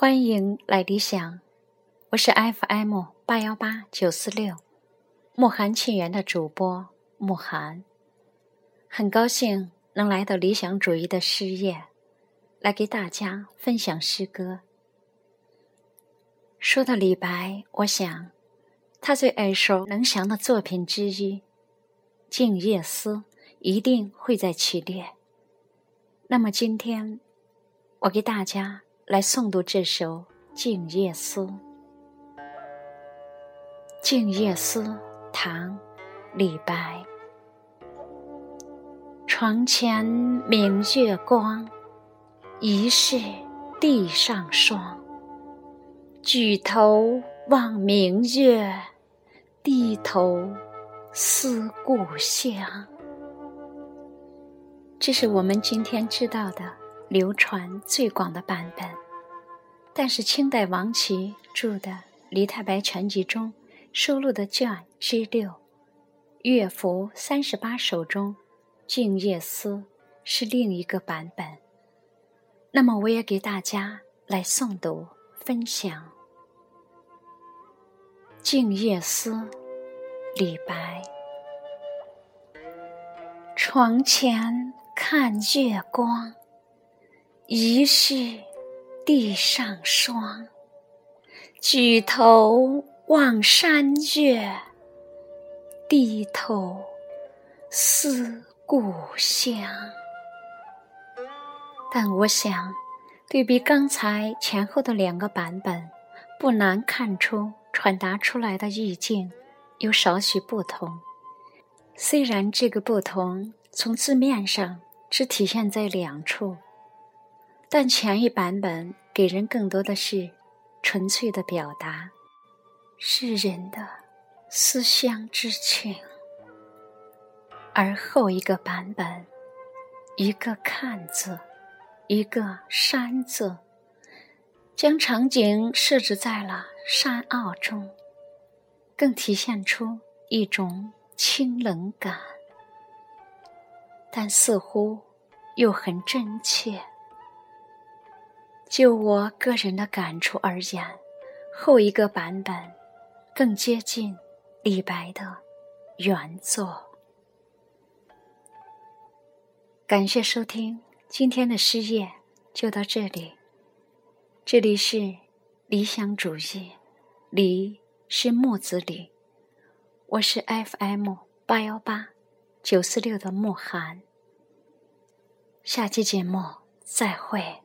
欢迎来理想，我是 FM 八幺八九四六慕寒沁园的主播慕寒，很高兴能来到理想主义的诗业，来给大家分享诗歌。说到李白，我想他最耳熟能详的作品之一《静夜思》一定会在其列。那么今天，我给大家。来诵读这首《静夜思》。《静夜思》唐·李白。床前明月光，疑是地上霜。举头望明月，低头思故乡。这是我们今天知道的。流传最广的版本，但是清代王琦著的《李太白全集》中收录的卷之六乐府三十八首中，《静夜思》是另一个版本。那么，我也给大家来诵读分享《静夜思》。李白：床前看月光。疑是地上霜，举头望山月，低头思故乡。但我想，对比刚才前后的两个版本，不难看出传达出来的意境有少许不同。虽然这个不同从字面上只体现在两处。但前一版本给人更多的是纯粹的表达诗人的思乡之情，而后一个版本，一个“看”字，一个“山”字，将场景设置在了山坳中，更体现出一种清冷感，但似乎又很真切。就我个人的感触而言，后一个版本更接近李白的原作。感谢收听今天的诗页，就到这里。这里是理想主义，李是木子李，我是 FM 八幺八九四六的慕寒。下期节目再会。